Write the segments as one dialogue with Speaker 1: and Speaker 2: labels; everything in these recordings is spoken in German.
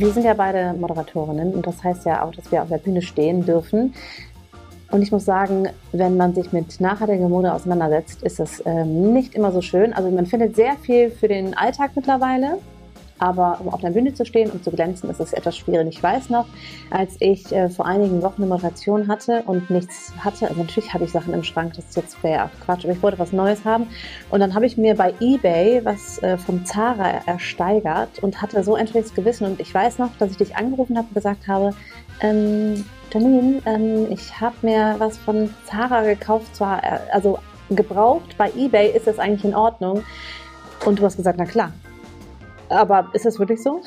Speaker 1: wir sind ja beide Moderatorinnen und das heißt ja auch, dass wir auf der Bühne stehen dürfen. Und ich muss sagen, wenn man sich mit nachhaltiger Mode auseinandersetzt, ist das ähm, nicht immer so schön. Also man findet sehr viel für den Alltag mittlerweile. Aber um auf der Bühne zu stehen und zu glänzen, ist es etwas schwierig. Ich weiß noch, als ich äh, vor einigen Wochen eine Moderation hatte und nichts hatte, also natürlich habe ich Sachen im Schrank, das ist jetzt fair, Quatsch, aber ich wollte was Neues haben. Und dann habe ich mir bei Ebay was äh, vom Zara ersteigert und hatte so ein schlechtes Gewissen. Und ich weiß noch, dass ich dich angerufen habe und gesagt habe, ähm, Janine, ähm, ich habe mir was von Zara gekauft, zwar äh, also gebraucht, bei Ebay ist das eigentlich in Ordnung. Und du hast gesagt, na klar, aber ist das wirklich so?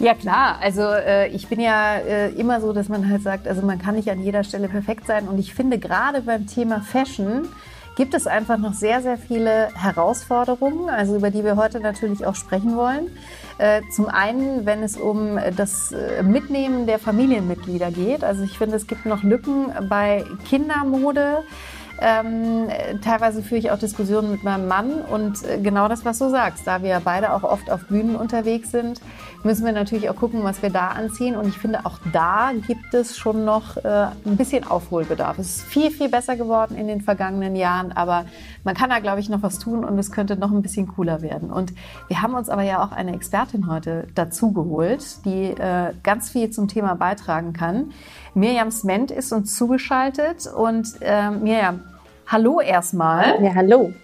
Speaker 2: Ja klar, also äh, ich bin ja äh, immer so, dass man halt sagt, also man kann nicht an jeder Stelle perfekt sein und ich finde gerade beim Thema Fashion gibt es einfach noch sehr, sehr viele Herausforderungen, also über die wir heute natürlich auch sprechen wollen. Äh, zum einen, wenn es um das äh, Mitnehmen der Familienmitglieder geht. Also ich finde, es gibt noch Lücken bei Kindermode. Ähm, teilweise führe ich auch Diskussionen mit meinem Mann und äh, genau das, was du sagst, da wir beide auch oft auf Bühnen unterwegs sind, müssen wir natürlich auch gucken, was wir da anziehen. Und ich finde, auch da gibt es schon noch äh, ein bisschen Aufholbedarf. Es ist viel, viel besser geworden in den vergangenen Jahren, aber man kann da, glaube ich, noch was tun und es könnte noch ein bisschen cooler werden. Und wir haben uns aber ja auch eine Expertin heute dazu geholt, die äh, ganz viel zum Thema beitragen kann. Miriam Sment ist uns zugeschaltet und äh, Miriam, hallo erstmal.
Speaker 1: Ja, hallo.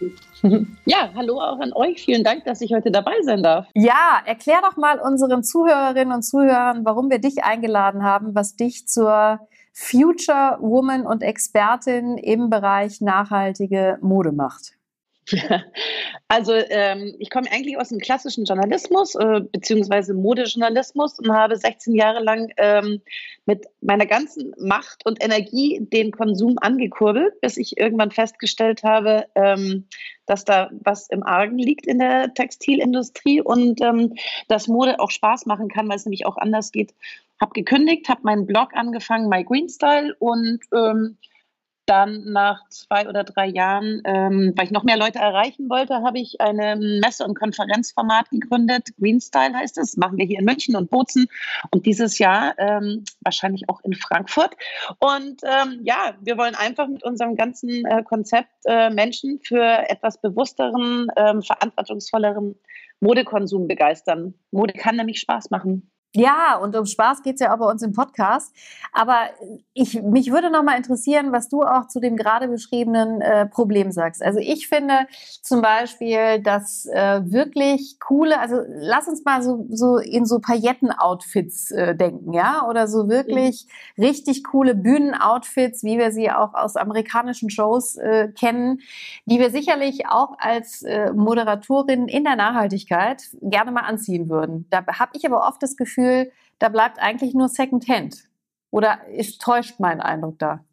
Speaker 3: Ja, hallo auch an euch. Vielen Dank, dass ich heute dabei sein darf.
Speaker 2: Ja, erklär doch mal unseren Zuhörerinnen und Zuhörern, warum wir dich eingeladen haben, was dich zur Future Woman und Expertin im Bereich nachhaltige Mode macht.
Speaker 3: Also ähm, ich komme eigentlich aus dem klassischen Journalismus äh, beziehungsweise Modejournalismus und habe 16 Jahre lang ähm, mit meiner ganzen Macht und Energie den Konsum angekurbelt, bis ich irgendwann festgestellt habe, ähm, dass da was im Argen liegt in der Textilindustrie und ähm, dass Mode auch Spaß machen kann, weil es nämlich auch anders geht. Habe gekündigt, habe meinen Blog angefangen, My Green Style und ähm, dann nach zwei oder drei Jahren, ähm, weil ich noch mehr Leute erreichen wollte, habe ich eine Messe- und Konferenzformat gegründet. Greenstyle heißt es. Machen wir hier in München und Bozen und dieses Jahr ähm, wahrscheinlich auch in Frankfurt. Und ähm, ja, wir wollen einfach mit unserem ganzen äh, Konzept äh, Menschen für etwas bewussteren, ähm, verantwortungsvolleren Modekonsum begeistern. Mode kann nämlich Spaß machen.
Speaker 2: Ja, und um Spaß geht's ja auch bei uns im Podcast. Aber ich, mich würde noch mal interessieren, was du auch zu dem gerade beschriebenen äh, Problem sagst. Also ich finde zum Beispiel, dass äh, wirklich coole, also lass uns mal so, so in so Pailletten-Outfits äh, denken, ja? Oder so wirklich mhm. richtig coole Bühnen-Outfits, wie wir sie auch aus amerikanischen Shows äh, kennen, die wir sicherlich auch als äh, Moderatorin in der Nachhaltigkeit gerne mal anziehen würden. Da habe ich aber oft das Gefühl, Gefühl, da bleibt eigentlich nur Secondhand. Oder ist, täuscht mein Eindruck da?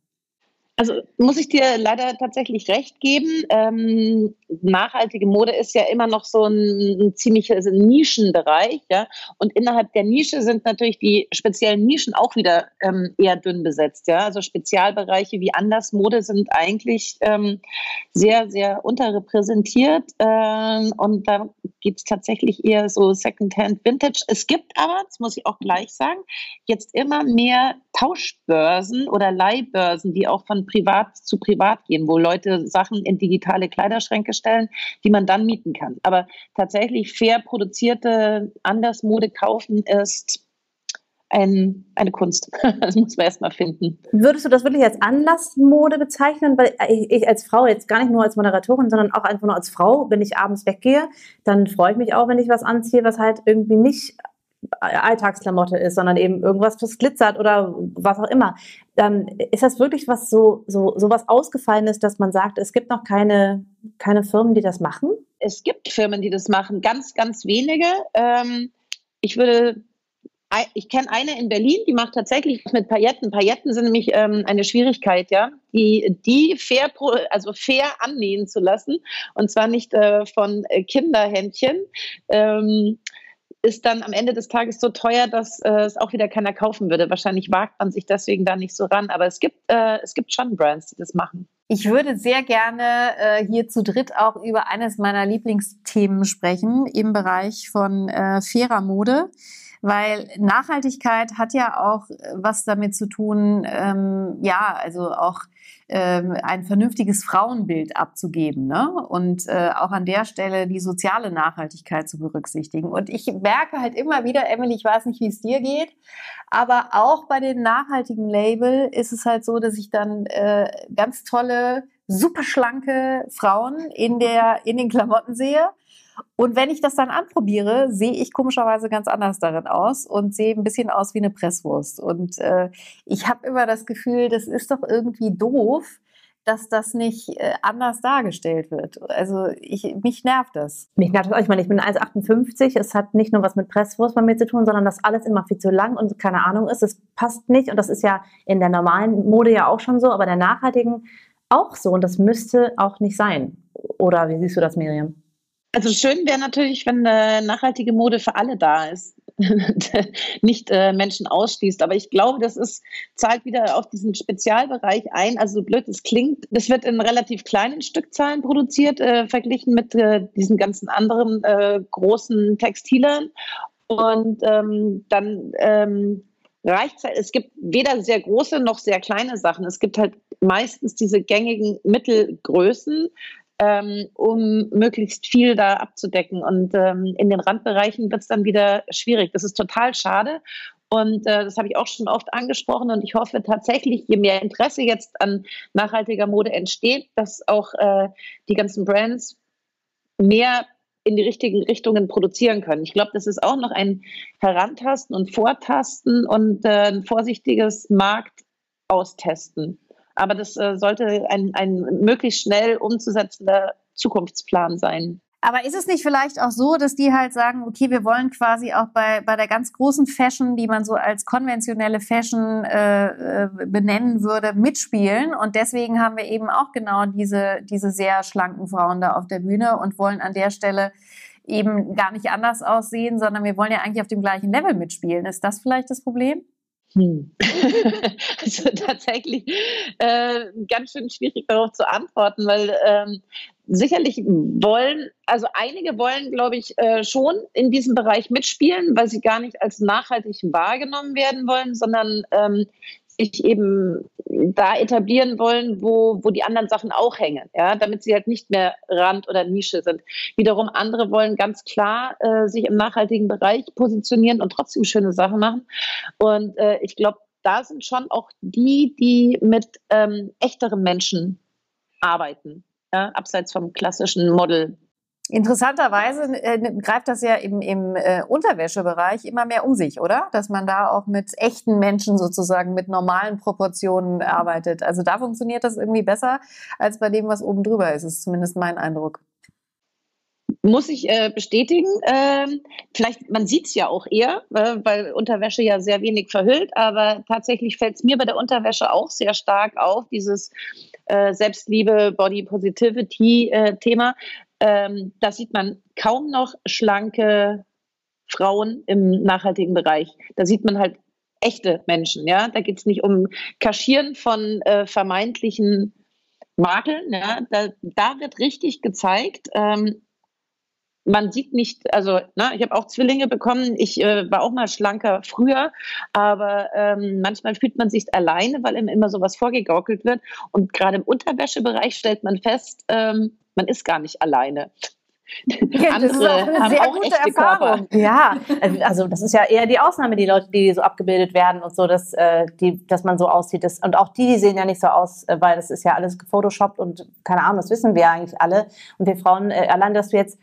Speaker 3: Also muss ich dir leider tatsächlich recht geben. Ähm, nachhaltige Mode ist ja immer noch so ein, ein ziemlicher also Nischenbereich, ja. Und innerhalb der Nische sind natürlich die speziellen Nischen auch wieder ähm, eher dünn besetzt, ja. Also Spezialbereiche wie Andersmode sind eigentlich ähm, sehr, sehr unterrepräsentiert. Ähm, und da gibt es tatsächlich eher so Secondhand Vintage. Es gibt aber, das muss ich auch gleich sagen, jetzt immer mehr Tauschbörsen oder Leihbörsen, die auch von privat zu privat gehen, wo Leute Sachen in digitale Kleiderschränke stellen, die man dann mieten kann. Aber tatsächlich fair produzierte Andersmode kaufen ist ein, eine Kunst. Das muss man erstmal finden.
Speaker 1: Würdest du das wirklich als Anlassmode bezeichnen? Weil ich, als Frau, jetzt gar nicht nur als Moderatorin, sondern auch einfach nur als Frau, wenn ich abends weggehe, dann freue ich mich auch, wenn ich was anziehe, was halt irgendwie nicht Alltagsklamotte ist, sondern eben irgendwas, was glitzert oder was auch immer. Ähm, ist das wirklich was so, so, so was Ausgefallenes, dass man sagt, es gibt noch keine, keine Firmen, die das machen?
Speaker 3: Es gibt Firmen, die das machen, ganz, ganz wenige. Ähm, ich würde ich kenne eine in Berlin, die macht tatsächlich mit Pailletten. Pailletten sind nämlich ähm, eine Schwierigkeit, ja, die, die fair, also fair annähen zu lassen und zwar nicht äh, von äh, Kinderhändchen. Ähm, ist dann am Ende des Tages so teuer, dass äh, es auch wieder keiner kaufen würde. Wahrscheinlich wagt man sich deswegen da nicht so ran. Aber es gibt, äh, es gibt schon Brands, die das machen.
Speaker 2: Ich würde sehr gerne äh, hier zu dritt auch über eines meiner Lieblingsthemen sprechen im Bereich von äh, fairer Mode weil Nachhaltigkeit hat ja auch was damit zu tun, ähm, ja, also auch ähm, ein vernünftiges Frauenbild abzugeben ne? und äh, auch an der Stelle die soziale Nachhaltigkeit zu berücksichtigen. Und ich merke halt immer wieder, Emily, ich weiß nicht, wie es dir geht, aber auch bei den nachhaltigen Label ist es halt so, dass ich dann äh, ganz tolle, super schlanke Frauen in, der, in den Klamotten sehe und wenn ich das dann anprobiere, sehe ich komischerweise ganz anders darin aus und sehe ein bisschen aus wie eine Presswurst. Und äh, ich habe immer das Gefühl, das ist doch irgendwie doof, dass das nicht äh, anders dargestellt wird. Also ich, mich nervt das.
Speaker 1: Mich nervt das auch. Ich meine, ich bin 1,58. Es hat nicht nur was mit Presswurst bei mir zu tun, sondern dass alles immer viel zu lang und keine Ahnung ist. Es passt nicht. Und das ist ja in der normalen Mode ja auch schon so, aber der nachhaltigen auch so. Und das müsste auch nicht sein. Oder wie siehst du das, Miriam?
Speaker 3: Also schön wäre natürlich, wenn äh, nachhaltige Mode für alle da ist, nicht äh, Menschen ausschließt. Aber ich glaube, das ist, zahlt wieder auf diesen Spezialbereich ein. Also so blöd es klingt, das wird in relativ kleinen Stückzahlen produziert, äh, verglichen mit äh, diesen ganzen anderen äh, großen Textilern. Und ähm, dann ähm, reicht es, es gibt weder sehr große noch sehr kleine Sachen. Es gibt halt meistens diese gängigen Mittelgrößen, ähm, um möglichst viel da abzudecken. Und ähm, in den Randbereichen wird es dann wieder schwierig. Das ist total schade. Und äh, das habe ich auch schon oft angesprochen. Und ich hoffe tatsächlich, je mehr Interesse jetzt an nachhaltiger Mode entsteht, dass auch äh, die ganzen Brands mehr in die richtigen Richtungen produzieren können. Ich glaube, das ist auch noch ein Herantasten und Vortasten und äh, ein vorsichtiges Markt austesten. Aber das äh, sollte ein, ein möglichst schnell umzusetzender Zukunftsplan sein.
Speaker 2: Aber ist es nicht vielleicht auch so, dass die halt sagen, okay, wir wollen quasi auch bei, bei der ganz großen Fashion, die man so als konventionelle Fashion äh, äh benennen würde, mitspielen? Und deswegen haben wir eben auch genau diese, diese sehr schlanken Frauen da auf der Bühne und wollen an der Stelle eben gar nicht anders aussehen, sondern wir wollen ja eigentlich auf dem gleichen Level mitspielen. Ist das vielleicht das Problem? Hm.
Speaker 3: also tatsächlich äh, ganz schön schwierig darauf zu antworten, weil ähm, sicherlich wollen, also einige wollen, glaube ich, äh, schon in diesem Bereich mitspielen, weil sie gar nicht als nachhaltig wahrgenommen werden wollen, sondern ähm, sich eben da etablieren wollen, wo, wo die anderen Sachen auch hängen, ja, damit sie halt nicht mehr Rand oder Nische sind. Wiederum andere wollen ganz klar äh, sich im nachhaltigen Bereich positionieren und trotzdem schöne Sachen machen. Und äh, ich glaube, da sind schon auch die, die mit ähm, echteren Menschen arbeiten, ja, abseits vom klassischen Model
Speaker 2: Interessanterweise äh, greift das ja im, im äh, Unterwäschebereich immer mehr um sich, oder? Dass man da auch mit echten Menschen sozusagen mit normalen Proportionen arbeitet. Also da funktioniert das irgendwie besser als bei dem, was oben drüber ist, ist zumindest mein Eindruck.
Speaker 3: Muss ich äh, bestätigen. Ähm, vielleicht, man sieht es ja auch eher, äh, weil Unterwäsche ja sehr wenig verhüllt, aber tatsächlich fällt es mir bei der Unterwäsche auch sehr stark auf, dieses äh, Selbstliebe, Body Positivity äh, Thema. Ähm, da sieht man kaum noch schlanke Frauen im nachhaltigen Bereich. Da sieht man halt echte Menschen. Ja, da geht es nicht um Kaschieren von äh, vermeintlichen Makeln. Ja, da, da wird richtig gezeigt. Ähm, man sieht nicht, also ne, ich habe auch Zwillinge bekommen, ich äh, war auch mal schlanker früher, aber ähm, manchmal fühlt man sich alleine, weil ihm immer sowas vorgegaukelt wird. Und gerade im Unterwäschebereich stellt man fest, ähm, man ist gar nicht alleine.
Speaker 2: Ja, das ist auch eine sehr gute Erfahrung.
Speaker 1: Körper. Ja, also, also das ist ja eher die Ausnahme, die Leute, die so abgebildet werden und so, dass, äh, die, dass man so aussieht. Das, und auch die, die sehen ja nicht so aus, äh, weil das ist ja alles gefotoshoppt und keine Ahnung, das wissen wir eigentlich alle. Und wir Frauen, äh, allein, dass du jetzt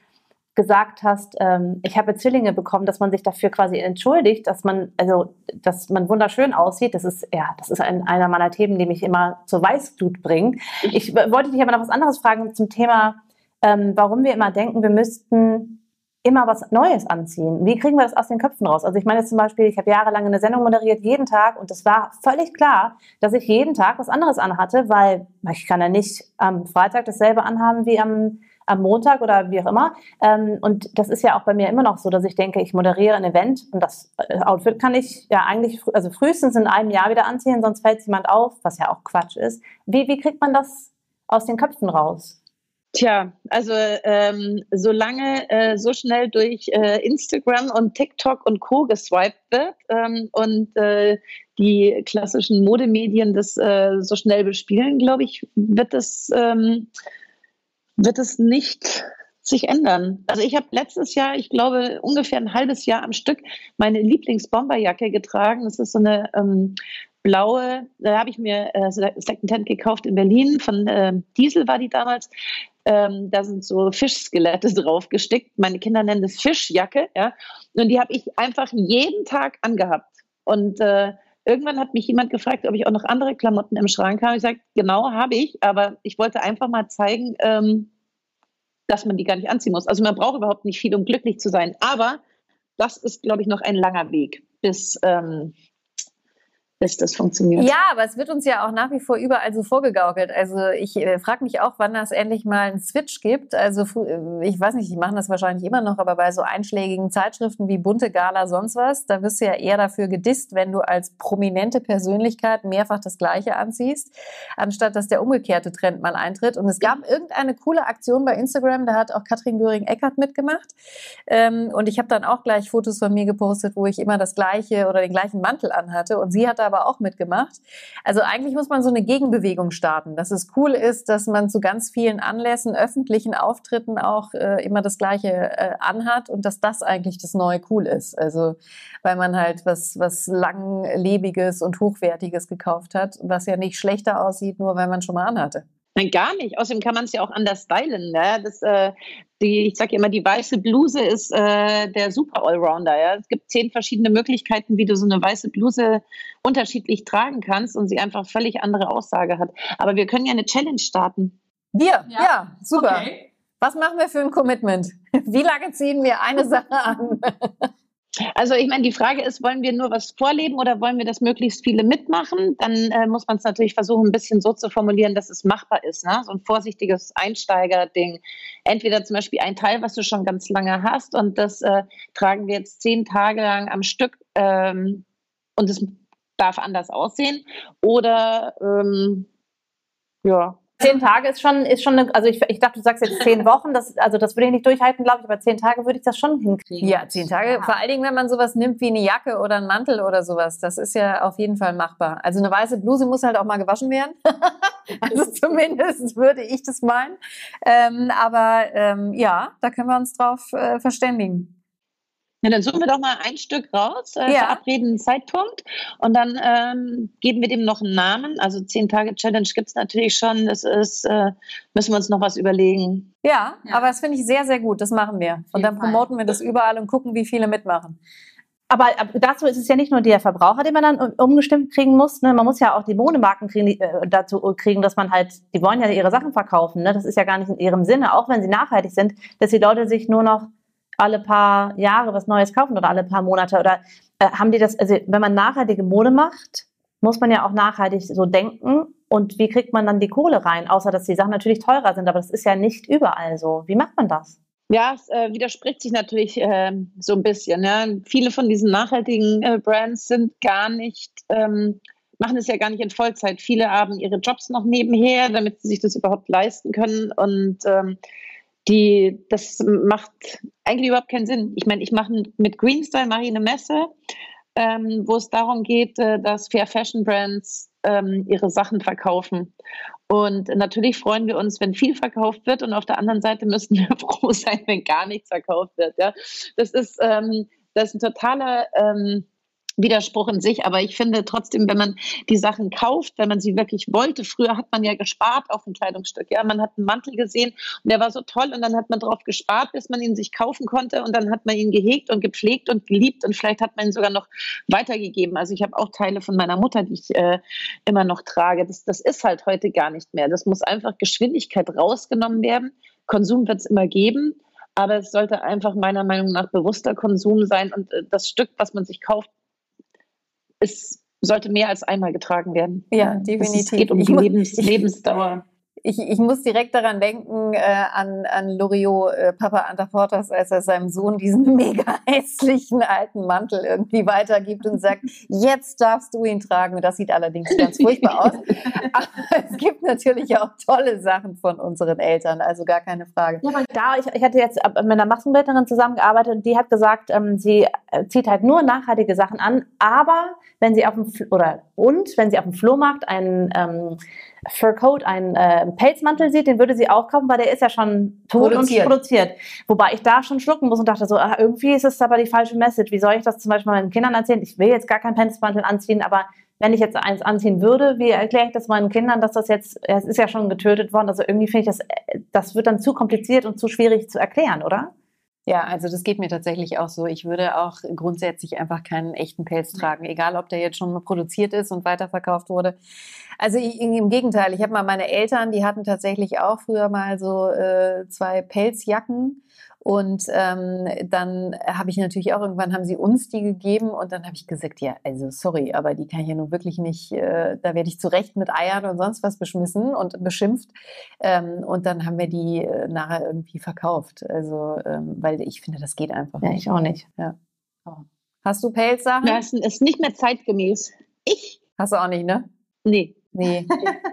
Speaker 1: gesagt hast, ähm, ich habe Zwillinge bekommen, dass man sich dafür quasi entschuldigt, dass man, also, dass man wunderschön aussieht. Das ist, ja, das ist ein, einer meiner Themen, die mich immer zur Weißglut bringt. Ich wollte dich aber noch was anderes fragen zum Thema, ähm, warum wir immer denken, wir müssten immer was Neues anziehen. Wie kriegen wir das aus den Köpfen raus? Also ich meine zum Beispiel, ich habe jahrelang eine Sendung moderiert, jeden Tag, und es war völlig klar, dass ich jeden Tag was anderes anhatte, weil ich kann ja nicht am Freitag dasselbe anhaben wie am am Montag oder wie auch immer. Ähm, und das ist ja auch bei mir immer noch so, dass ich denke, ich moderiere ein Event und das äh, Outfit kann ich ja eigentlich, also frühestens in einem Jahr wieder anziehen, sonst fällt jemand auf, was ja auch Quatsch ist. Wie, wie kriegt man das aus den Köpfen raus?
Speaker 3: Tja, also ähm, solange äh, so schnell durch äh, Instagram und TikTok und Co. geswiped wird ähm, und äh, die klassischen Modemedien das äh, so schnell bespielen, glaube ich, wird es, ähm, wird es nicht sich ändern. Also ich habe letztes Jahr, ich glaube ungefähr ein halbes Jahr am Stück, meine Lieblingsbomberjacke getragen. Das ist so eine ähm, blaue, da habe ich mir äh, Secondhand gekauft in Berlin, von äh, Diesel war die damals. Ähm, da sind so Fischskelette drauf gestickt. Meine Kinder nennen das Fischjacke, ja. Und die habe ich einfach jeden Tag angehabt. Und äh, irgendwann hat mich jemand gefragt, ob ich auch noch andere Klamotten im Schrank habe. Ich sage, genau habe ich, aber ich wollte einfach mal zeigen, ähm, dass man die gar nicht anziehen muss. Also man braucht überhaupt nicht viel, um glücklich zu sein. Aber das ist, glaube ich, noch ein langer Weg, bis ähm, bis das funktioniert.
Speaker 2: Ja, aber es wird uns ja auch nach wie vor überall so vorgegaukelt. Also ich äh, frage mich auch, wann das endlich mal einen Switch gibt. Also äh, ich weiß nicht, die machen das wahrscheinlich immer noch, aber bei so einschlägigen Zeitschriften wie Bunte Gala, sonst was, da wirst du ja eher dafür gedisst, wenn du als prominente Persönlichkeit mehrfach das Gleiche anziehst, anstatt dass der umgekehrte Trend mal eintritt. Und es gab irgendeine coole Aktion bei Instagram, da hat auch Katrin Göring-Eckert mitgemacht. Ähm, und ich habe dann auch gleich Fotos von mir gepostet, wo ich immer das gleiche oder den gleichen Mantel anhatte. Und sie hat da aber auch mitgemacht. Also eigentlich muss man so eine Gegenbewegung starten, dass es cool ist, dass man zu ganz vielen Anlässen, öffentlichen Auftritten auch äh, immer das Gleiche äh, anhat und dass das eigentlich das neue Cool ist. Also weil man halt was, was langlebiges und hochwertiges gekauft hat, was ja nicht schlechter aussieht, nur weil man schon mal anhatte.
Speaker 3: Nein, gar nicht. Außerdem kann man es ja auch anders stylen. Ne? Das, äh, die, ich sage immer, die weiße Bluse ist äh, der super Allrounder. Ja? Es gibt zehn verschiedene Möglichkeiten, wie du so eine weiße Bluse unterschiedlich tragen kannst und sie einfach völlig andere Aussage hat. Aber wir können ja eine Challenge starten.
Speaker 2: Wir? Ja, ja super. Okay. Was machen wir für ein Commitment? Wie lange ziehen wir eine Sache an?
Speaker 3: Also ich meine, die Frage ist, wollen wir nur was vorleben oder wollen wir, dass möglichst viele mitmachen? Dann äh, muss man es natürlich versuchen, ein bisschen so zu formulieren, dass es machbar ist. Ne? So ein vorsichtiges Einsteiger-Ding. Entweder zum Beispiel ein Teil, was du schon ganz lange hast und das äh, tragen wir jetzt zehn Tage lang am Stück ähm, und es darf anders aussehen. Oder ähm, ja,
Speaker 1: Zehn Tage ist schon, ist schon eine, also ich, ich dachte, du sagst jetzt zehn Wochen, das, also das würde ich nicht durchhalten, glaube ich, aber zehn Tage würde ich das schon hinkriegen.
Speaker 2: Ja, zehn Tage, ja. vor allen Dingen, wenn man sowas nimmt wie eine Jacke oder einen Mantel oder sowas, das ist ja auf jeden Fall machbar. Also eine weiße Bluse muss halt auch mal gewaschen werden. also zumindest würde ich das meinen. Ähm, aber ähm, ja, da können wir uns drauf äh, verständigen.
Speaker 3: Ja, dann suchen wir doch mal ein Stück raus, äh, ja. verabreden einen Zeitpunkt und dann ähm, geben wir dem noch einen Namen. Also 10 Tage Challenge gibt es natürlich schon. Das ist, äh, müssen wir uns noch was überlegen.
Speaker 2: Ja, ja. aber das finde ich sehr, sehr gut. Das machen wir. Und dann promoten wir das überall und gucken, wie viele mitmachen.
Speaker 1: Aber dazu ist es ja nicht nur der Verbraucher, den man dann umgestimmt kriegen muss. Ne? Man muss ja auch die Modemarken kriegen, äh, dazu kriegen, dass man halt, die wollen ja ihre Sachen verkaufen. Ne? Das ist ja gar nicht in ihrem Sinne, auch wenn sie nachhaltig sind, dass die Leute sich nur noch alle paar Jahre was Neues kaufen oder alle paar Monate? Oder äh, haben die das, also wenn man nachhaltige Mode macht, muss man ja auch nachhaltig so denken. Und wie kriegt man dann die Kohle rein? Außer, dass die Sachen natürlich teurer sind, aber das ist ja nicht überall so. Wie macht man das?
Speaker 3: Ja, es äh, widerspricht sich natürlich äh, so ein bisschen. Ja. Viele von diesen nachhaltigen äh, Brands sind gar nicht, ähm, machen es ja gar nicht in Vollzeit. Viele haben ihre Jobs noch nebenher, damit sie sich das überhaupt leisten können. Und ähm, die, das macht eigentlich überhaupt keinen Sinn. Ich meine, ich mache mit Greenstyle mache ich eine Messe, ähm, wo es darum geht, äh, dass Fair Fashion Brands ähm, ihre Sachen verkaufen. Und natürlich freuen wir uns, wenn viel verkauft wird, und auf der anderen Seite müssen wir froh sein, wenn gar nichts verkauft wird. Ja? Das ist ähm, das ist ein totaler ähm, Widerspruch in sich, aber ich finde trotzdem, wenn man die Sachen kauft, wenn man sie wirklich wollte, früher hat man ja gespart auf ein Kleidungsstück, ja, man hat einen Mantel gesehen und der war so toll und dann hat man drauf gespart, bis man ihn sich kaufen konnte und dann hat man ihn gehegt und gepflegt und geliebt und vielleicht hat man ihn sogar noch weitergegeben. Also ich habe auch Teile von meiner Mutter, die ich äh, immer noch trage. Das, das ist halt heute gar nicht mehr. Das muss einfach Geschwindigkeit rausgenommen werden. Konsum wird es immer geben. Aber es sollte einfach meiner Meinung nach bewusster Konsum sein und äh, das Stück, was man sich kauft, es sollte mehr als einmal getragen werden.
Speaker 2: Ja, definitiv. Es
Speaker 3: geht um die Lebens Lebensdauer.
Speaker 2: Ich, ich muss direkt daran denken, äh, an, an Loriot, äh, Papa Antafortas, als er seinem Sohn diesen mega hässlichen alten Mantel irgendwie weitergibt und sagt, jetzt darfst du ihn tragen. Und das sieht allerdings ganz furchtbar aus. Aber es gibt natürlich auch tolle Sachen von unseren Eltern, also gar keine Frage.
Speaker 1: Ja, aber da, ich, ich hatte jetzt mit einer Maskenbildnerin zusammengearbeitet und die hat gesagt, ähm, sie äh, zieht halt nur nachhaltige Sachen an, aber wenn sie auf dem, oder und wenn sie auf dem Flohmarkt einen ähm, Furcoat, einen äh, Pelzmantel sieht, den würde sie auch kaufen, weil der ist ja schon tot produziert. und produziert. Wobei ich da schon schlucken muss und dachte so, ah, irgendwie ist es aber die falsche Message. Wie soll ich das zum Beispiel meinen Kindern erzählen? Ich will jetzt gar keinen Pelzmantel anziehen, aber wenn ich jetzt eins anziehen würde, wie erkläre ich das meinen Kindern, dass das jetzt, es ist ja schon getötet worden, also irgendwie finde ich das, äh, das wird dann zu kompliziert und zu schwierig zu erklären, oder?
Speaker 2: Ja, also das geht mir tatsächlich auch so. Ich würde auch grundsätzlich einfach keinen echten Pelz tragen, egal ob der jetzt schon produziert ist und weiterverkauft wurde. Also ich, im Gegenteil, ich habe mal meine Eltern, die hatten tatsächlich auch früher mal so äh, zwei Pelzjacken und ähm, dann habe ich natürlich auch irgendwann haben sie uns die gegeben und dann habe ich gesagt, ja, also sorry, aber die kann ich ja nun wirklich nicht, äh, da werde ich zu Recht mit Eiern und sonst was beschmissen und beschimpft. Ähm, und dann haben wir die äh, nachher irgendwie verkauft. Also, ähm, weil ich finde, das geht einfach
Speaker 1: ja, nicht. ich auch nicht.
Speaker 2: Ja. Hast du Pelzsachen?
Speaker 3: Das ist nicht mehr zeitgemäß. Ich?
Speaker 2: Hast du auch nicht, ne?
Speaker 3: Nee.
Speaker 2: Nee.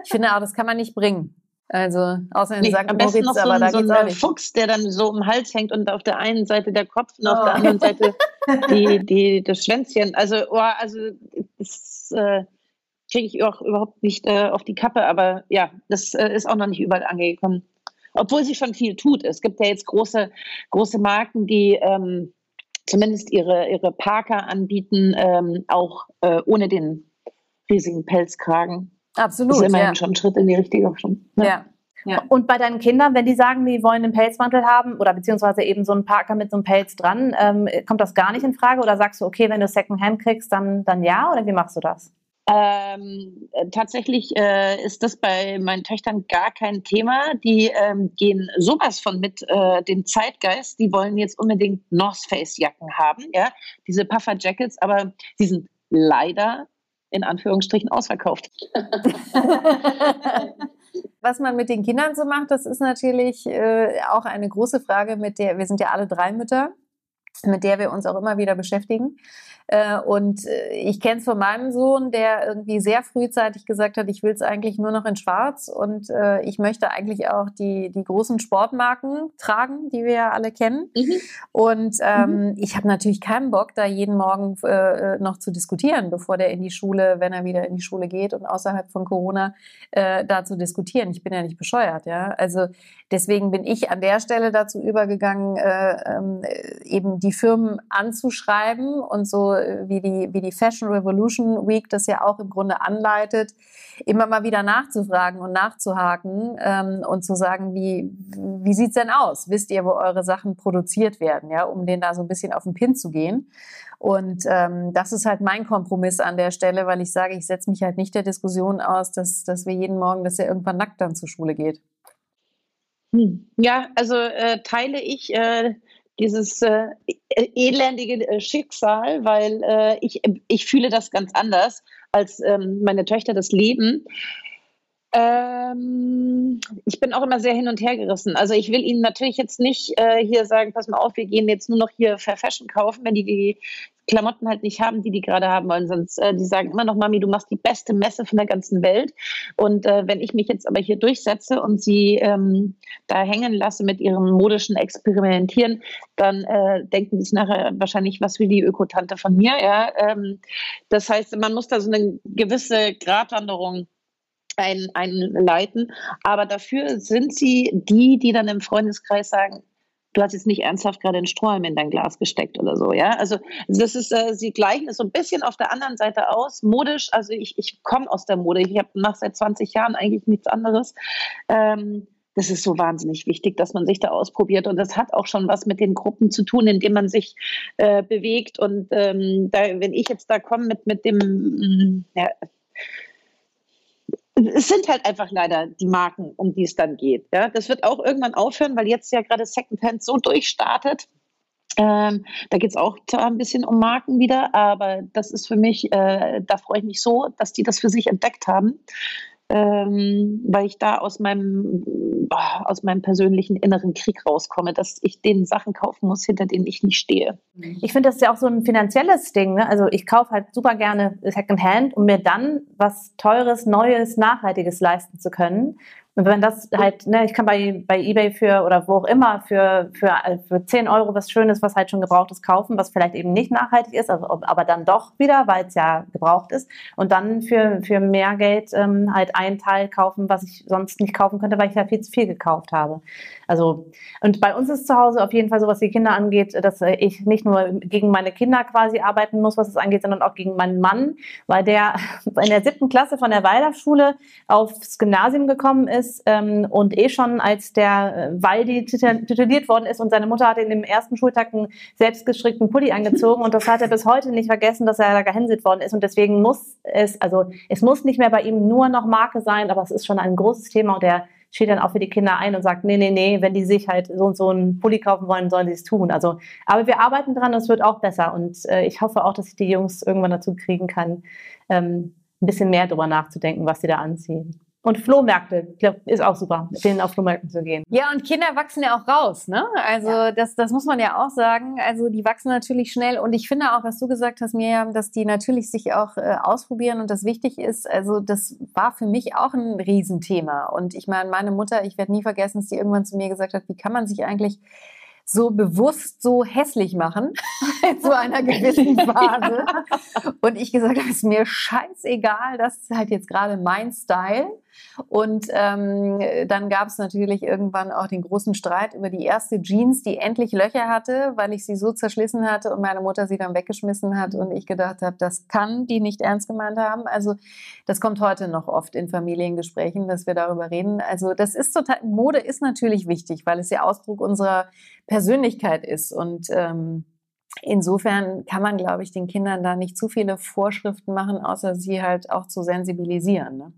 Speaker 2: Ich finde auch, das kann man nicht bringen. Also, außer in
Speaker 3: nee,
Speaker 2: St.
Speaker 3: Am besten Moritz, noch so, aber da so ein Fuchs, der dann so um den Hals hängt und auf der einen Seite der Kopf und oh. auf der anderen Seite die, die, das Schwänzchen. Also, oh, also das äh, kriege ich auch überhaupt nicht äh, auf die Kappe, aber ja, das äh, ist auch noch nicht überall angekommen. Obwohl sie schon viel tut. Es gibt ja jetzt große, große Marken, die ähm, zumindest ihre, ihre Parker anbieten, ähm, auch äh, ohne den riesigen Pelzkragen.
Speaker 2: Absolut.
Speaker 3: Das ist immerhin ja. schon ein Schritt in die richtige Richtung.
Speaker 1: Ne? Ja. Ja. Und bei deinen Kindern, wenn die sagen, die wollen einen Pelzmantel haben oder beziehungsweise eben so einen Parker mit so einem Pelz dran, ähm, kommt das gar nicht in Frage? Oder sagst du, okay, wenn du Secondhand kriegst, dann, dann ja? Oder wie machst du das?
Speaker 3: Ähm, tatsächlich äh, ist das bei meinen Töchtern gar kein Thema. Die ähm, gehen sowas von mit äh, dem Zeitgeist. Die wollen jetzt unbedingt North Face Jacken haben, ja, diese Puffer Jackets, aber die sind leider in Anführungsstrichen ausverkauft.
Speaker 2: Was man mit den Kindern so macht, das ist natürlich äh, auch eine große Frage, mit der wir sind ja alle drei Mütter, mit der wir uns auch immer wieder beschäftigen. Äh, und äh, ich kenne es von meinem Sohn, der irgendwie sehr frühzeitig gesagt hat, ich will es eigentlich nur noch in Schwarz und äh, ich möchte eigentlich auch die, die großen Sportmarken tragen, die wir ja alle kennen. Mhm. Und ähm, mhm. ich habe natürlich keinen Bock, da jeden Morgen äh, noch zu diskutieren, bevor der in die Schule, wenn er wieder in die Schule geht und außerhalb von Corona äh, da zu diskutieren. Ich bin ja nicht bescheuert, ja. Also deswegen bin ich an der Stelle dazu übergegangen, äh, ähm, eben die Firmen anzuschreiben und so wie die, wie die Fashion Revolution Week das ja auch im Grunde anleitet, immer mal wieder nachzufragen und nachzuhaken ähm, und zu sagen, wie, wie sieht's denn aus? Wisst ihr, wo eure Sachen produziert werden, ja, um denen da so ein bisschen auf den Pin zu gehen? Und ähm, das ist halt mein Kompromiss an der Stelle, weil ich sage, ich setze mich halt nicht der Diskussion aus, dass, dass wir jeden Morgen, dass er irgendwann nackt dann zur Schule geht.
Speaker 3: Hm. Ja, also äh, teile ich äh, dieses äh, e-, elendige äh, Schicksal, weil äh, ich, ich fühle das ganz anders, als ähm, meine Töchter das leben. Ähm, ich bin auch immer sehr hin und her gerissen. Also ich will Ihnen natürlich jetzt nicht äh, hier sagen, pass mal auf, wir gehen jetzt nur noch hier Fair Fashion kaufen, wenn die die Klamotten halt nicht haben, die die gerade haben wollen. Sonst, äh, die sagen immer noch, Mami, du machst die beste Messe von der ganzen Welt. Und äh, wenn ich mich jetzt aber hier durchsetze und sie ähm, da hängen lasse mit ihrem modischen Experimentieren, dann äh, denken sie nachher wahrscheinlich, was will die Ökotante von mir. Ja? Ähm, das heißt, man muss da so eine gewisse Gratwanderung ein, einleiten. Aber dafür sind sie die, die dann im Freundeskreis sagen, du hast jetzt nicht ernsthaft gerade einen Strohhalm in dein Glas gesteckt oder so, ja. Also das ist, äh, sie gleichen es so ein bisschen auf der anderen Seite aus, modisch. Also ich, ich komme aus der Mode. Ich habe nach seit 20 Jahren eigentlich nichts anderes. Ähm, das ist so wahnsinnig wichtig, dass man sich da ausprobiert. Und das hat auch schon was mit den Gruppen zu tun, in denen man sich äh, bewegt. Und ähm, da, wenn ich jetzt da komme mit, mit dem, ja, es sind halt einfach leider die Marken, um die es dann geht. Ja? Das wird auch irgendwann aufhören, weil jetzt ja gerade Secondhand so durchstartet. Ähm, da geht es auch ein bisschen um Marken wieder, aber das ist für mich, äh, da freue ich mich so, dass die das für sich entdeckt haben. Ähm, weil ich da aus meinem, aus meinem persönlichen inneren Krieg rauskomme, dass ich den Sachen kaufen muss, hinter denen ich nicht stehe.
Speaker 1: Ich finde, das ist ja auch so ein finanzielles Ding. Ne? Also ich kaufe halt super gerne Secondhand, um mir dann was Teures, Neues, Nachhaltiges leisten zu können. Und wenn das halt, ne, ich kann bei, bei Ebay für oder wo auch immer für, für, für 10 Euro was Schönes, was halt schon gebraucht ist, kaufen, was vielleicht eben nicht nachhaltig ist, also, aber dann doch wieder, weil es ja gebraucht ist. Und dann für, für mehr Geld ähm, halt einen Teil kaufen, was ich sonst nicht kaufen könnte, weil ich ja viel zu viel gekauft habe. Also, und bei uns ist zu Hause auf jeden Fall so, was die Kinder angeht, dass ich nicht nur gegen meine Kinder quasi arbeiten muss, was es angeht, sondern auch gegen meinen Mann, weil der in der siebten Klasse von der Waldorfschule aufs Gymnasium gekommen ist ist ähm, und eh schon als der äh, Waldi tituliert worden ist und seine Mutter hat in dem ersten Schultag einen selbstgestrickten Pulli angezogen und das hat er bis heute nicht vergessen, dass er da gehänselt worden ist und deswegen muss es, also es muss nicht mehr bei ihm nur noch Marke sein, aber es ist schon ein großes Thema und der steht dann auch für die Kinder ein und sagt, nee, nee, nee, wenn die sich halt so und so einen Pulli kaufen wollen, sollen sie es tun. Also, aber wir arbeiten dran und es wird auch besser und äh, ich hoffe auch, dass ich die Jungs irgendwann dazu kriegen kann, ähm, ein bisschen mehr darüber nachzudenken, was sie da anziehen. Und Flohmärkte, ich glaube, ist auch super, mit denen auf Flohmärkten zu gehen.
Speaker 2: Ja, und Kinder wachsen ja auch raus, ne? Also ja. das, das muss man ja auch sagen. Also die wachsen natürlich schnell. Und ich finde auch, was du gesagt hast, Miriam, dass die natürlich sich auch äh, ausprobieren und das wichtig ist. Also das war für mich auch ein Riesenthema. Und ich meine, meine Mutter, ich werde nie vergessen, dass sie irgendwann zu mir gesagt hat, wie kann man sich eigentlich so bewusst so hässlich machen in so einer gewissen Phase. Und ich gesagt habe, es ist mir scheißegal, das ist halt jetzt gerade mein Style. Und ähm, dann gab es natürlich irgendwann auch den großen Streit über die erste Jeans, die endlich Löcher hatte, weil ich sie so zerschlissen hatte und meine Mutter sie dann weggeschmissen hat und ich gedacht habe, das kann die nicht ernst gemeint haben. Also das kommt heute noch oft in Familiengesprächen, dass wir darüber reden. Also das ist total, Mode ist natürlich wichtig, weil es ja Ausdruck unserer Persönlichkeit ist und ähm, Insofern kann man, glaube ich, den Kindern da nicht zu viele Vorschriften machen, außer sie halt auch zu sensibilisieren. Ne?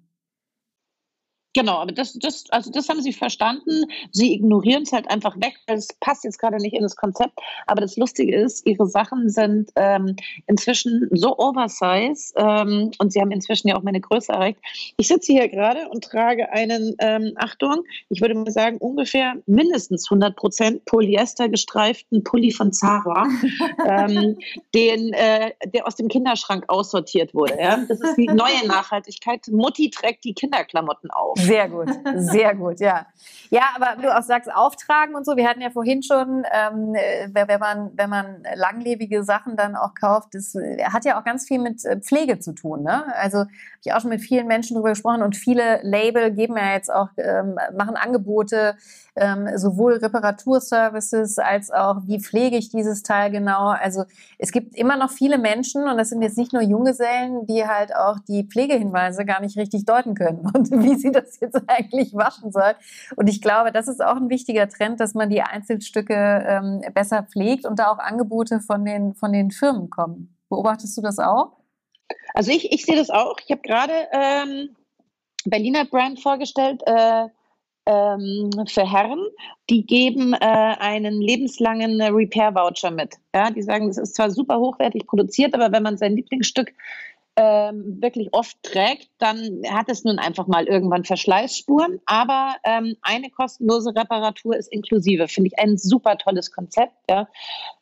Speaker 3: Genau, aber das, das, also das haben sie verstanden. Sie ignorieren es halt einfach weg, weil es passt jetzt gerade nicht in das Konzept. Aber das Lustige ist, ihre Sachen sind ähm, inzwischen so oversize ähm, und sie haben inzwischen ja auch meine Größe erreicht. Ich sitze hier gerade und trage einen, ähm, Achtung, ich würde mal sagen, ungefähr mindestens 100 Prozent Polyester gestreiften Pulli von Zara, ähm, den, äh, der aus dem Kinderschrank aussortiert wurde. Ja? Das ist die neue Nachhaltigkeit. Mutti trägt die Kinderklamotten auf.
Speaker 2: Sehr gut, sehr gut, ja. Ja, aber du auch sagst, auftragen und so. Wir hatten ja vorhin schon, ähm, wenn, man, wenn man langlebige Sachen dann auch kauft, das hat ja auch ganz viel mit äh, Pflege zu tun. Ne? Also habe ich auch schon mit vielen Menschen darüber gesprochen und viele Label geben ja jetzt auch, ähm, machen Angebote, ähm, sowohl Reparaturservices als auch, wie pflege ich dieses Teil genau. Also es gibt immer noch viele Menschen und das sind jetzt nicht nur Junggesellen, die halt auch die Pflegehinweise gar nicht richtig deuten können und wie sie das jetzt eigentlich waschen soll. Und ich glaube, das ist auch ein wichtiger Trend, dass man die Einzelstücke ähm, besser pflegt und da auch Angebote von den, von den Firmen kommen. Beobachtest du das auch?
Speaker 3: Also ich, ich sehe das auch. Ich habe gerade ähm, Berliner Brand vorgestellt, äh, ähm, für Herren, die geben äh, einen lebenslangen Repair-Voucher mit. Ja, die sagen, das ist zwar super hochwertig produziert, aber wenn man sein Lieblingsstück ähm, wirklich oft trägt, dann hat es nun einfach mal irgendwann Verschleißspuren. Aber ähm, eine kostenlose Reparatur ist inklusive. Finde ich ein super tolles Konzept. Ja.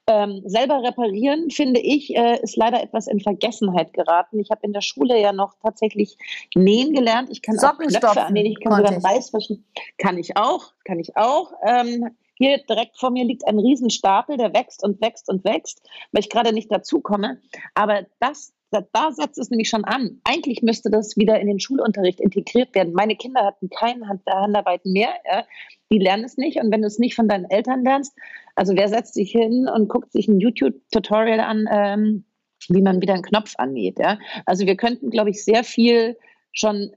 Speaker 3: Ähm, selber reparieren, finde ich, äh, ist leider etwas in Vergessenheit geraten. Ich habe in der Schule ja noch tatsächlich nähen gelernt. Ich kann auch Knöpfe annähen, ich kann sogar Reis waschen. Kann ich auch, kann ich auch. Ähm, hier direkt vor mir liegt ein Riesenstapel, der wächst und wächst und wächst, weil ich gerade nicht dazu komme. Aber das da setzt es nämlich schon an. Eigentlich müsste das wieder in den Schulunterricht integriert werden. Meine Kinder hatten keine Hand Handarbeiten mehr. Ja. Die lernen es nicht. Und wenn du es nicht von deinen Eltern lernst, also wer setzt sich hin und guckt sich ein YouTube-Tutorial an, ähm, wie man wieder einen Knopf annäht. Ja. Also wir könnten, glaube ich, sehr viel schon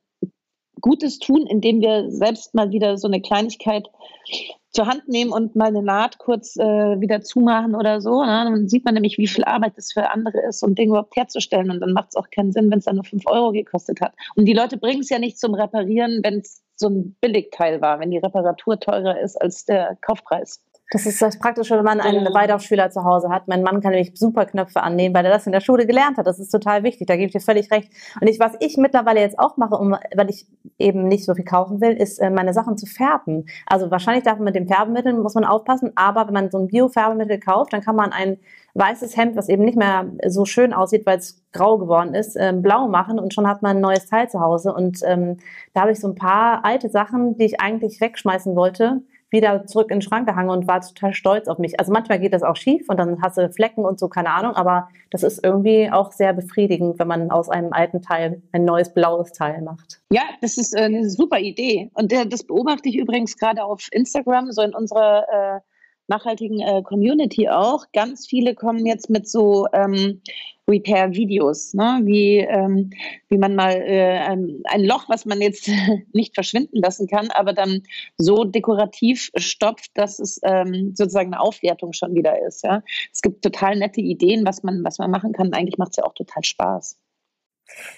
Speaker 3: Gutes tun, indem wir selbst mal wieder so eine Kleinigkeit zur Hand nehmen und mal eine Naht kurz äh, wieder zumachen oder so. Ne? Dann sieht man nämlich, wie viel Arbeit das für andere ist, um Dinge überhaupt herzustellen. Und dann macht es auch keinen Sinn, wenn es dann nur 5 Euro gekostet hat. Und die Leute bringen es ja nicht zum Reparieren, wenn es so ein Billigteil war, wenn die Reparatur teurer ist als der Kaufpreis.
Speaker 1: Das ist das Praktische, wenn man einen Waldorfschüler zu Hause hat. Mein Mann kann nämlich super Knöpfe annehmen, weil er das in der Schule gelernt hat. Das ist total wichtig. Da gebe ich dir völlig recht. Und ich, was ich mittlerweile jetzt auch mache, um, weil ich eben nicht so viel kaufen will, ist äh, meine Sachen zu färben. Also wahrscheinlich darf man mit dem Färbemittel, muss man aufpassen. Aber wenn man so ein Bio-Färbemittel kauft, dann kann man ein weißes Hemd, was eben nicht mehr so schön aussieht, weil es grau geworden ist, äh, blau machen und schon hat man ein neues Teil zu Hause. Und ähm, da habe ich so ein paar alte Sachen, die ich eigentlich wegschmeißen wollte, wieder zurück in den Schrank gehangen und war total stolz auf mich. Also manchmal geht das auch schief und dann hast du Flecken und so, keine Ahnung, aber das ist irgendwie auch sehr befriedigend, wenn man aus einem alten Teil ein neues blaues Teil macht.
Speaker 3: Ja, das ist äh, eine super Idee. Und das beobachte ich übrigens gerade auf Instagram, so in unserer äh, nachhaltigen äh, Community auch. Ganz viele kommen jetzt mit so ähm, Repair-Videos, ne? wie, ähm, wie man mal äh, ein, Loch, was man jetzt nicht verschwinden lassen kann, aber dann so dekorativ stopft, dass es ähm, sozusagen eine Aufwertung schon wieder ist. Ja? Es gibt total nette Ideen, was man, was man machen kann. Eigentlich macht es ja auch total Spaß.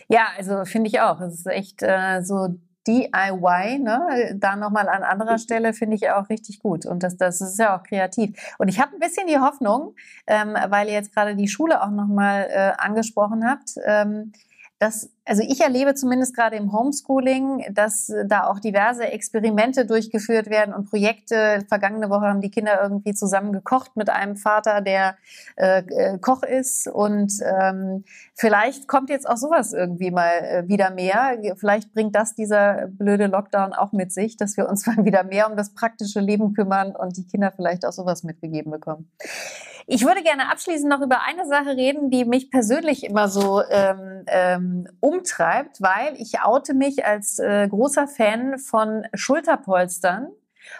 Speaker 2: Ja, also finde ich auch. Es ist echt äh, so DIY, ne, da nochmal an anderer. Stelle finde ich auch richtig gut. Und das, das ist ja auch kreativ. Und ich habe ein bisschen die Hoffnung, ähm, weil ihr jetzt gerade die Schule auch nochmal äh, angesprochen habt, ähm, dass also ich erlebe zumindest gerade im Homeschooling, dass da auch diverse Experimente durchgeführt werden und Projekte. Vergangene Woche haben die Kinder irgendwie zusammen gekocht mit einem Vater, der äh, äh, Koch ist. Und ähm, vielleicht kommt jetzt auch sowas irgendwie mal äh, wieder mehr. Vielleicht bringt das dieser blöde Lockdown auch mit sich, dass wir uns mal wieder mehr um das praktische Leben kümmern und die Kinder vielleicht auch sowas mitgegeben bekommen. Ich würde gerne abschließend noch über eine Sache reden, die mich persönlich immer so ähm, ähm, umtreibt, weil ich oute mich als äh, großer Fan von Schulterpolstern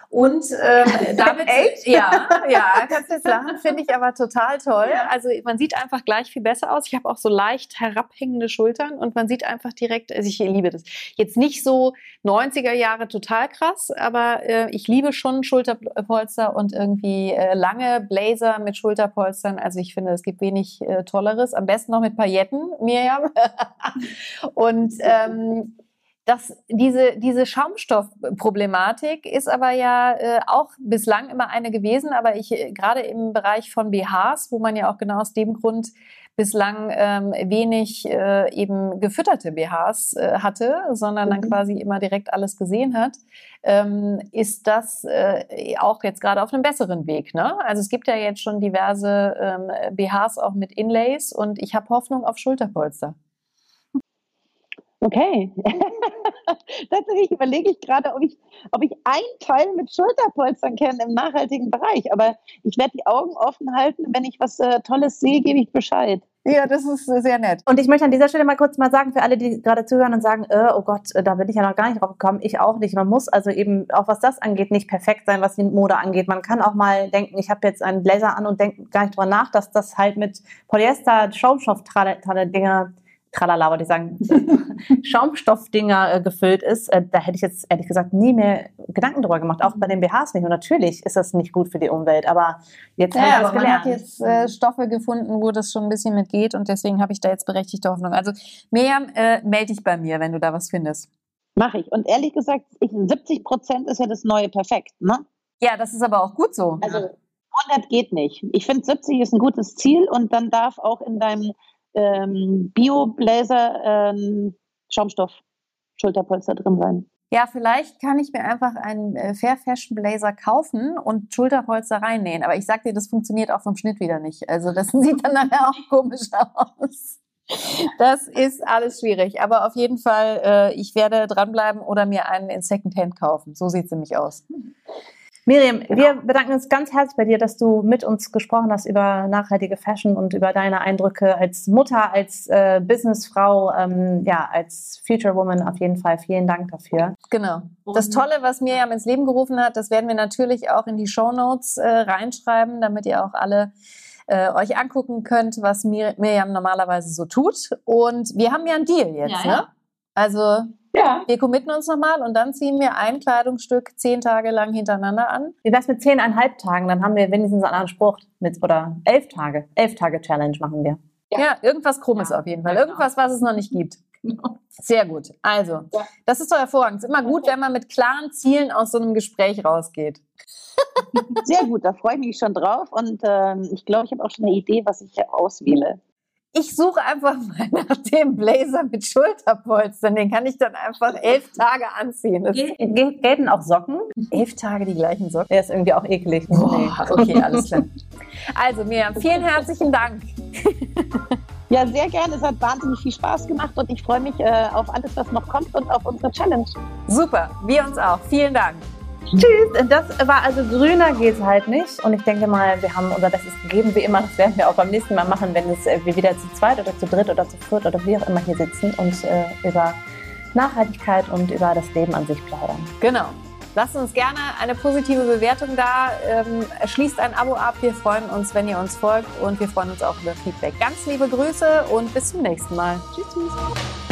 Speaker 2: und ähm, damit, Echt? ja, ja, kannst du jetzt lachen, finde ich aber total toll. Ja. Also man sieht einfach gleich viel besser aus. Ich habe auch so leicht herabhängende Schultern und man sieht einfach direkt, also ich liebe das. Jetzt nicht so 90er Jahre total krass, aber äh, ich liebe schon Schulterpolster und irgendwie äh, lange Blazer mit Schulterpolstern. Also ich finde, es gibt wenig äh, Tolleres. Am besten noch mit Pailletten, Mirjam. und ähm, das, diese, diese Schaumstoffproblematik ist aber ja äh, auch bislang immer eine gewesen, aber ich äh, gerade im Bereich von BHs, wo man ja auch genau aus dem Grund bislang ähm, wenig äh, eben gefütterte BHs äh, hatte, sondern mhm. dann quasi immer direkt alles gesehen hat, ähm, ist das äh, auch jetzt gerade auf einem besseren Weg. Ne? Also es gibt ja jetzt schon diverse ähm, BHs auch mit Inlays und ich habe Hoffnung auf Schulterpolster.
Speaker 3: Okay. Tatsächlich überlege ich gerade, ob ich, ob ich ein Teil mit Schulterpolstern kenne im nachhaltigen Bereich. Aber ich werde die Augen offen halten. Wenn ich was äh, Tolles sehe, gebe ich Bescheid.
Speaker 2: Ja, das ist sehr nett.
Speaker 1: Und ich möchte an dieser Stelle mal kurz mal sagen, für alle, die gerade zuhören und sagen, äh, oh Gott, äh, da bin ich ja noch gar nicht drauf gekommen, ich auch nicht. Man muss also eben, auch was das angeht, nicht perfekt sein, was die Mode angeht. Man kann auch mal denken, ich habe jetzt einen Blazer an und denke gar nicht drüber nach, dass das halt mit Polyester, Schaumstoff-Dinger tralala, wollte ich sagen, Schaumstoffdinger äh, gefüllt ist, äh, da hätte ich jetzt ehrlich gesagt nie mehr Gedanken drüber gemacht, auch bei den BHs nicht. Und natürlich ist das nicht gut für die Umwelt, aber jetzt ja, habe ich das gelernt.
Speaker 2: Man hat jetzt äh, Stoffe gefunden, wo das schon ein bisschen mitgeht und deswegen habe ich da jetzt berechtigte Hoffnung. Also Miriam, äh, melde dich bei mir, wenn du da was findest.
Speaker 3: Mache ich. Und ehrlich gesagt, ich, 70 Prozent ist ja das neue Perfekt, ne?
Speaker 2: Ja, das ist aber auch gut so.
Speaker 3: Also 100 geht nicht. Ich finde 70 ist ein gutes Ziel und dann darf auch in deinem ähm, Bio-Blazer ähm, Schaumstoff Schulterpolster drin sein.
Speaker 2: Ja, vielleicht kann ich mir einfach einen äh, Fair Fashion Blazer kaufen und Schulterpolster reinnähen. Aber ich sag dir, das funktioniert auch vom Schnitt wieder nicht. Also das sieht dann nachher auch komisch aus. Das ist alles schwierig. Aber auf jeden Fall, äh, ich werde dranbleiben oder mir einen in Secondhand kaufen. So sieht es nämlich aus.
Speaker 1: Miriam, genau. wir bedanken uns ganz herzlich bei dir, dass du mit uns gesprochen hast über nachhaltige Fashion und über deine Eindrücke als Mutter, als äh, Businessfrau, ähm, ja, als Future Woman auf jeden Fall. Vielen Dank dafür.
Speaker 2: Genau. Das Tolle, was Miriam ins Leben gerufen hat, das werden wir natürlich auch in die Show Notes äh, reinschreiben, damit ihr auch alle äh, euch angucken könnt, was Mir Miriam normalerweise so tut. Und wir haben ja einen Deal jetzt, ja, ne? Ja. Also ja. Wir committen uns nochmal und dann ziehen wir ein Kleidungsstück zehn Tage lang hintereinander an.
Speaker 1: Wie wär's mit zehneinhalb Tagen? Dann haben wir wenigstens einen Anspruch mit, oder elf Tage. Elf Tage Challenge machen wir.
Speaker 2: Ja, ja irgendwas Krummes ja. auf jeden Fall. Irgendwas, was es noch nicht gibt. Genau. Sehr gut. Also, ja. das ist doch hervorragend. Es ist immer gut, wenn man mit klaren Zielen aus so einem Gespräch rausgeht.
Speaker 3: Sehr gut, da freue ich mich schon drauf und äh, ich glaube, ich habe auch schon eine Idee, was ich auswähle.
Speaker 2: Ich suche einfach mal nach dem Blazer mit Schulterpolstern. Den kann ich dann einfach elf Tage anziehen.
Speaker 1: gelten auch Socken?
Speaker 2: Elf Tage die gleichen Socken?
Speaker 1: Der ist irgendwie auch eklig.
Speaker 2: Nee. Okay, alles klar. Also Miriam, vielen herzlichen Dank.
Speaker 3: Ja, sehr gerne. Es hat wahnsinnig viel Spaß gemacht und ich freue mich äh, auf alles, was noch kommt und auf unsere Challenge.
Speaker 2: Super, wir uns auch. Vielen Dank.
Speaker 1: Tschüss. Das war also grüner geht es halt nicht. Und ich denke mal, wir haben unser Bestes gegeben, wie immer. Das werden wir auch beim nächsten Mal machen, wenn es, äh, wir wieder zu zweit oder zu dritt oder zu viert oder wie auch immer hier sitzen und äh, über Nachhaltigkeit und über das Leben an sich plaudern.
Speaker 2: Genau. Lasst uns gerne eine positive Bewertung da. Ähm, schließt ein Abo ab. Wir freuen uns, wenn ihr uns folgt und wir freuen uns auch über Feedback. Ganz liebe Grüße und bis zum nächsten Mal. Tschüss, tschüss.